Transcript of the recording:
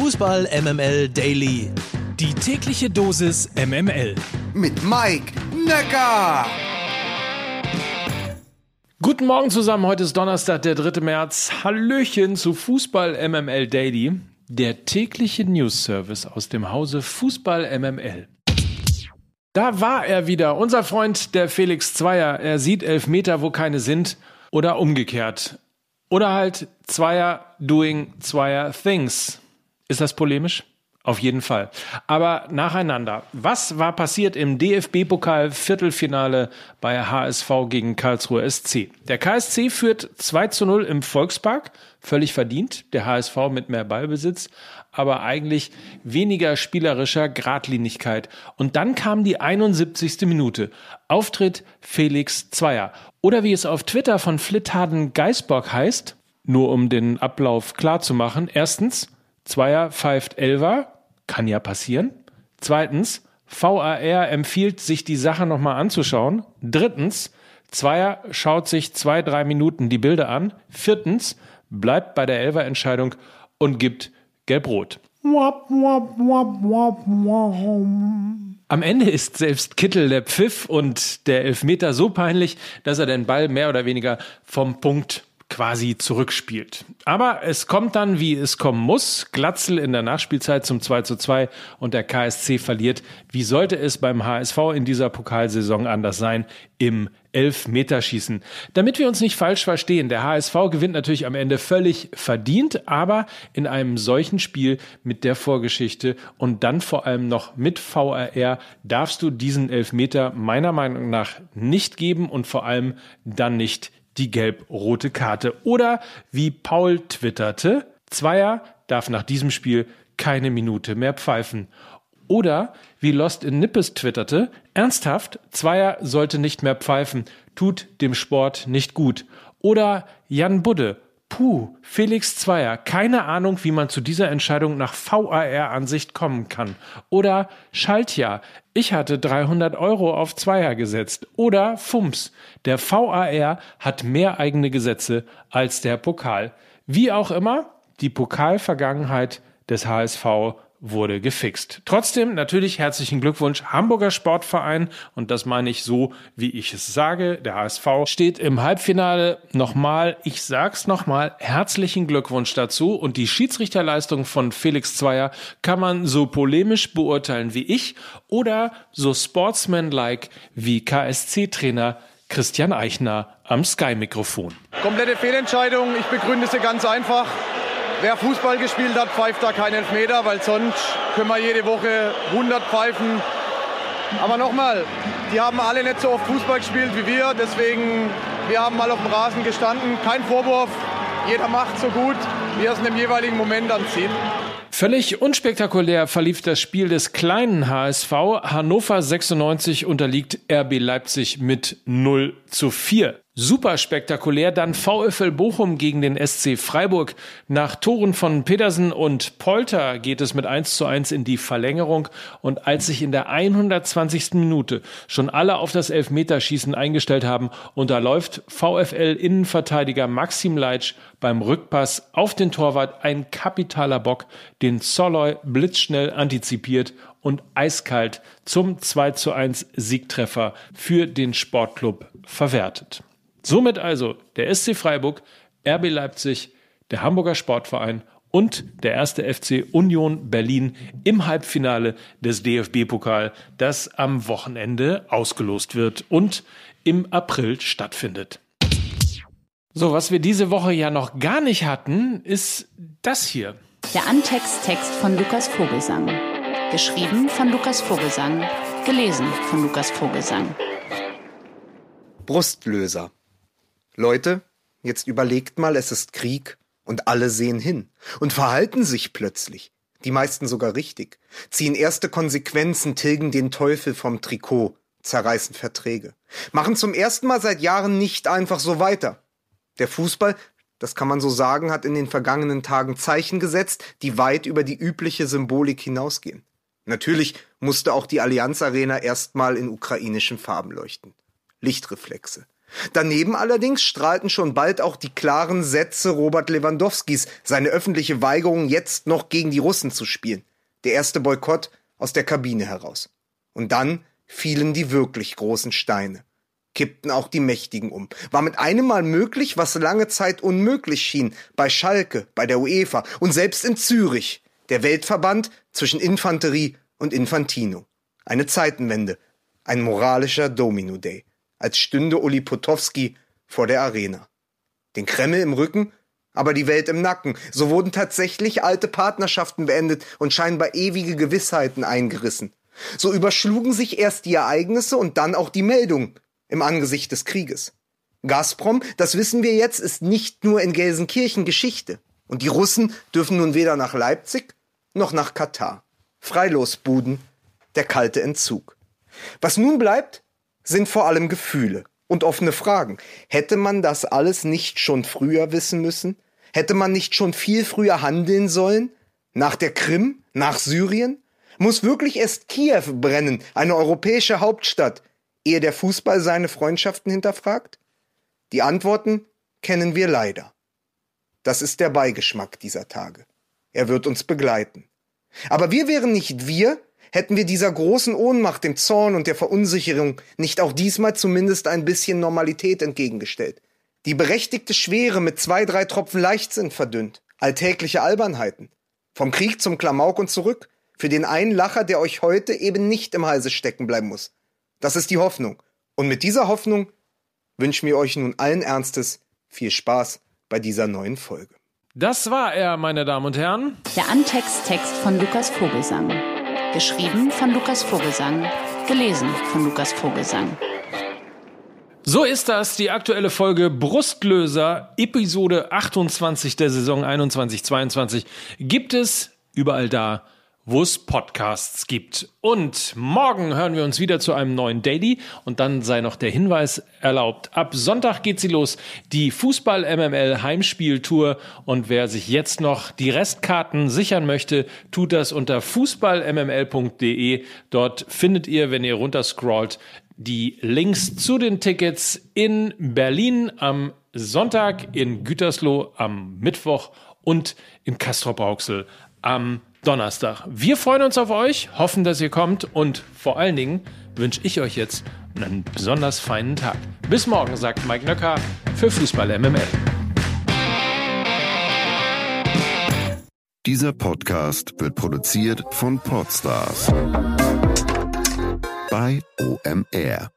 Fußball MML Daily. Die tägliche Dosis MML. Mit Mike Necker. Guten Morgen zusammen. Heute ist Donnerstag, der 3. März. Hallöchen zu Fußball MML Daily. Der tägliche News Service aus dem Hause Fußball MML. Da war er wieder, unser Freund der Felix Zweier. Er sieht Elfmeter, wo keine sind. Oder umgekehrt. Oder halt Zweier doing Zweier things. Ist das polemisch? Auf jeden Fall. Aber nacheinander. Was war passiert im DFB-Pokal Viertelfinale bei HSV gegen Karlsruhe SC? Der KSC führt 2 zu 0 im Volkspark. Völlig verdient. Der HSV mit mehr Ballbesitz. Aber eigentlich weniger spielerischer Gradlinigkeit. Und dann kam die 71. Minute. Auftritt Felix Zweier. Oder wie es auf Twitter von Flithaden Geisbock heißt, nur um den Ablauf klar zu machen. Erstens, Zweier pfeift Elver, kann ja passieren. Zweitens, VAR empfiehlt, sich die Sache nochmal anzuschauen. Drittens, Zweier schaut sich zwei, drei Minuten die Bilder an. Viertens, bleibt bei der Elver-Entscheidung und gibt Gelb-Rot. Am Ende ist selbst Kittel der Pfiff und der Elfmeter so peinlich, dass er den Ball mehr oder weniger vom Punkt quasi zurückspielt. Aber es kommt dann, wie es kommen muss. Glatzel in der Nachspielzeit zum 2 zu 2 und der KSC verliert. Wie sollte es beim HSV in dieser Pokalsaison anders sein? Im Elfmeterschießen. Damit wir uns nicht falsch verstehen, der HSV gewinnt natürlich am Ende völlig verdient, aber in einem solchen Spiel mit der Vorgeschichte und dann vor allem noch mit VRR darfst du diesen Elfmeter meiner Meinung nach nicht geben und vor allem dann nicht die gelb-rote Karte. Oder wie Paul twitterte, Zweier darf nach diesem Spiel keine Minute mehr pfeifen. Oder wie Lost in Nippes twitterte, ernsthaft, Zweier sollte nicht mehr pfeifen, tut dem Sport nicht gut. Oder Jan Budde, Puh, Felix Zweier, keine Ahnung, wie man zu dieser Entscheidung nach VAR-Ansicht kommen kann. Oder Schaltja, ich hatte 300 Euro auf Zweier gesetzt. Oder Fums, der VAR hat mehr eigene Gesetze als der Pokal. Wie auch immer, die Pokalvergangenheit des HSV wurde gefixt. Trotzdem natürlich herzlichen Glückwunsch Hamburger Sportverein und das meine ich so, wie ich es sage. Der HSV steht im Halbfinale. Nochmal, ich sag's nochmal, herzlichen Glückwunsch dazu und die Schiedsrichterleistung von Felix Zweier kann man so polemisch beurteilen wie ich oder so sportsmanlike wie KSC-Trainer Christian Eichner am Sky-Mikrofon. Komplette Fehlentscheidung. Ich begründe sie ganz einfach. Wer Fußball gespielt hat, pfeift da keinen Elfmeter, weil sonst können wir jede Woche 100 pfeifen. Aber nochmal, die haben alle nicht so oft Fußball gespielt wie wir. Deswegen, wir haben mal auf dem Rasen gestanden. Kein Vorwurf. Jeder macht so gut, wie er es in dem jeweiligen Moment dann zieht. Völlig unspektakulär verlief das Spiel des kleinen HSV. Hannover 96 unterliegt RB Leipzig mit 0 zu 4. Super spektakulär dann VfL Bochum gegen den SC Freiburg. Nach Toren von Pedersen und Polter geht es mit 1 zu 1 in die Verlängerung und als sich in der 120. Minute schon alle auf das Elfmeterschießen eingestellt haben, unterläuft VfL Innenverteidiger Maxim Leitsch beim Rückpass auf den Torwart ein kapitaler Bock, den Soloy blitzschnell antizipiert und eiskalt zum 2 zu 1 Siegtreffer für den Sportclub verwertet. Somit also der SC Freiburg, RB Leipzig, der Hamburger Sportverein und der erste FC Union Berlin im Halbfinale des DFB-Pokal, das am Wochenende ausgelost wird und im April stattfindet. So, was wir diese Woche ja noch gar nicht hatten, ist das hier. Der Antext-Text von Lukas Vogelsang. Geschrieben von Lukas Vogelsang. Gelesen von Lukas Vogelsang. Brustlöser. Leute, jetzt überlegt mal, es ist Krieg und alle sehen hin und verhalten sich plötzlich. Die meisten sogar richtig. Ziehen erste Konsequenzen, tilgen den Teufel vom Trikot, zerreißen Verträge. Machen zum ersten Mal seit Jahren nicht einfach so weiter. Der Fußball, das kann man so sagen, hat in den vergangenen Tagen Zeichen gesetzt, die weit über die übliche Symbolik hinausgehen. Natürlich musste auch die Allianz Arena erstmal in ukrainischen Farben leuchten. Lichtreflexe. Daneben allerdings strahlten schon bald auch die klaren Sätze Robert Lewandowskis, seine öffentliche Weigerung, jetzt noch gegen die Russen zu spielen. Der erste Boykott aus der Kabine heraus. Und dann fielen die wirklich großen Steine. Kippten auch die Mächtigen um. War mit einem Mal möglich, was lange Zeit unmöglich schien, bei Schalke, bei der UEFA und selbst in Zürich, der Weltverband zwischen Infanterie und Infantino. Eine Zeitenwende, ein moralischer Domino Day als stünde Uli Potowski vor der Arena. Den Kreml im Rücken, aber die Welt im Nacken. So wurden tatsächlich alte Partnerschaften beendet und scheinbar ewige Gewissheiten eingerissen. So überschlugen sich erst die Ereignisse und dann auch die Meldung im Angesicht des Krieges. Gazprom, das wissen wir jetzt, ist nicht nur in Gelsenkirchen Geschichte. Und die Russen dürfen nun weder nach Leipzig noch nach Katar. Freilosbuden, der kalte Entzug. Was nun bleibt, sind vor allem Gefühle und offene Fragen. Hätte man das alles nicht schon früher wissen müssen? Hätte man nicht schon viel früher handeln sollen? Nach der Krim? Nach Syrien? Muss wirklich erst Kiew brennen, eine europäische Hauptstadt, ehe der Fußball seine Freundschaften hinterfragt? Die Antworten kennen wir leider. Das ist der Beigeschmack dieser Tage. Er wird uns begleiten. Aber wir wären nicht wir, hätten wir dieser großen Ohnmacht, dem Zorn und der Verunsicherung nicht auch diesmal zumindest ein bisschen Normalität entgegengestellt. Die berechtigte Schwere mit zwei, drei Tropfen Leichtsinn verdünnt. Alltägliche Albernheiten. Vom Krieg zum Klamauk und zurück. Für den einen Lacher, der euch heute eben nicht im Halse stecken bleiben muss. Das ist die Hoffnung. Und mit dieser Hoffnung wünschen wir euch nun allen Ernstes viel Spaß bei dieser neuen Folge. Das war er, meine Damen und Herren. Der Antext-Text von Lukas Vogelsang. Geschrieben von Lukas Vogelsang. Gelesen von Lukas Vogelsang. So ist das, die aktuelle Folge Brustlöser, Episode 28 der Saison 21-22, gibt es überall da, wo es Podcasts gibt. Und morgen hören wir uns wieder zu einem neuen Daily. Und dann sei noch der Hinweis erlaubt. Ab Sonntag geht sie los. Die Fußball-MML Heimspieltour. Und wer sich jetzt noch die Restkarten sichern möchte, tut das unter fußballmml.de. Dort findet ihr, wenn ihr runterscrollt, die Links zu den Tickets in Berlin am Sonntag, in Gütersloh am Mittwoch und in Castrop-Rauxel am Donnerstag. Wir freuen uns auf euch, hoffen, dass ihr kommt und vor allen Dingen wünsche ich euch jetzt einen besonders feinen Tag. Bis morgen, sagt Mike Nöcker für Fußball MML. Dieser Podcast wird produziert von Podstars bei OMR.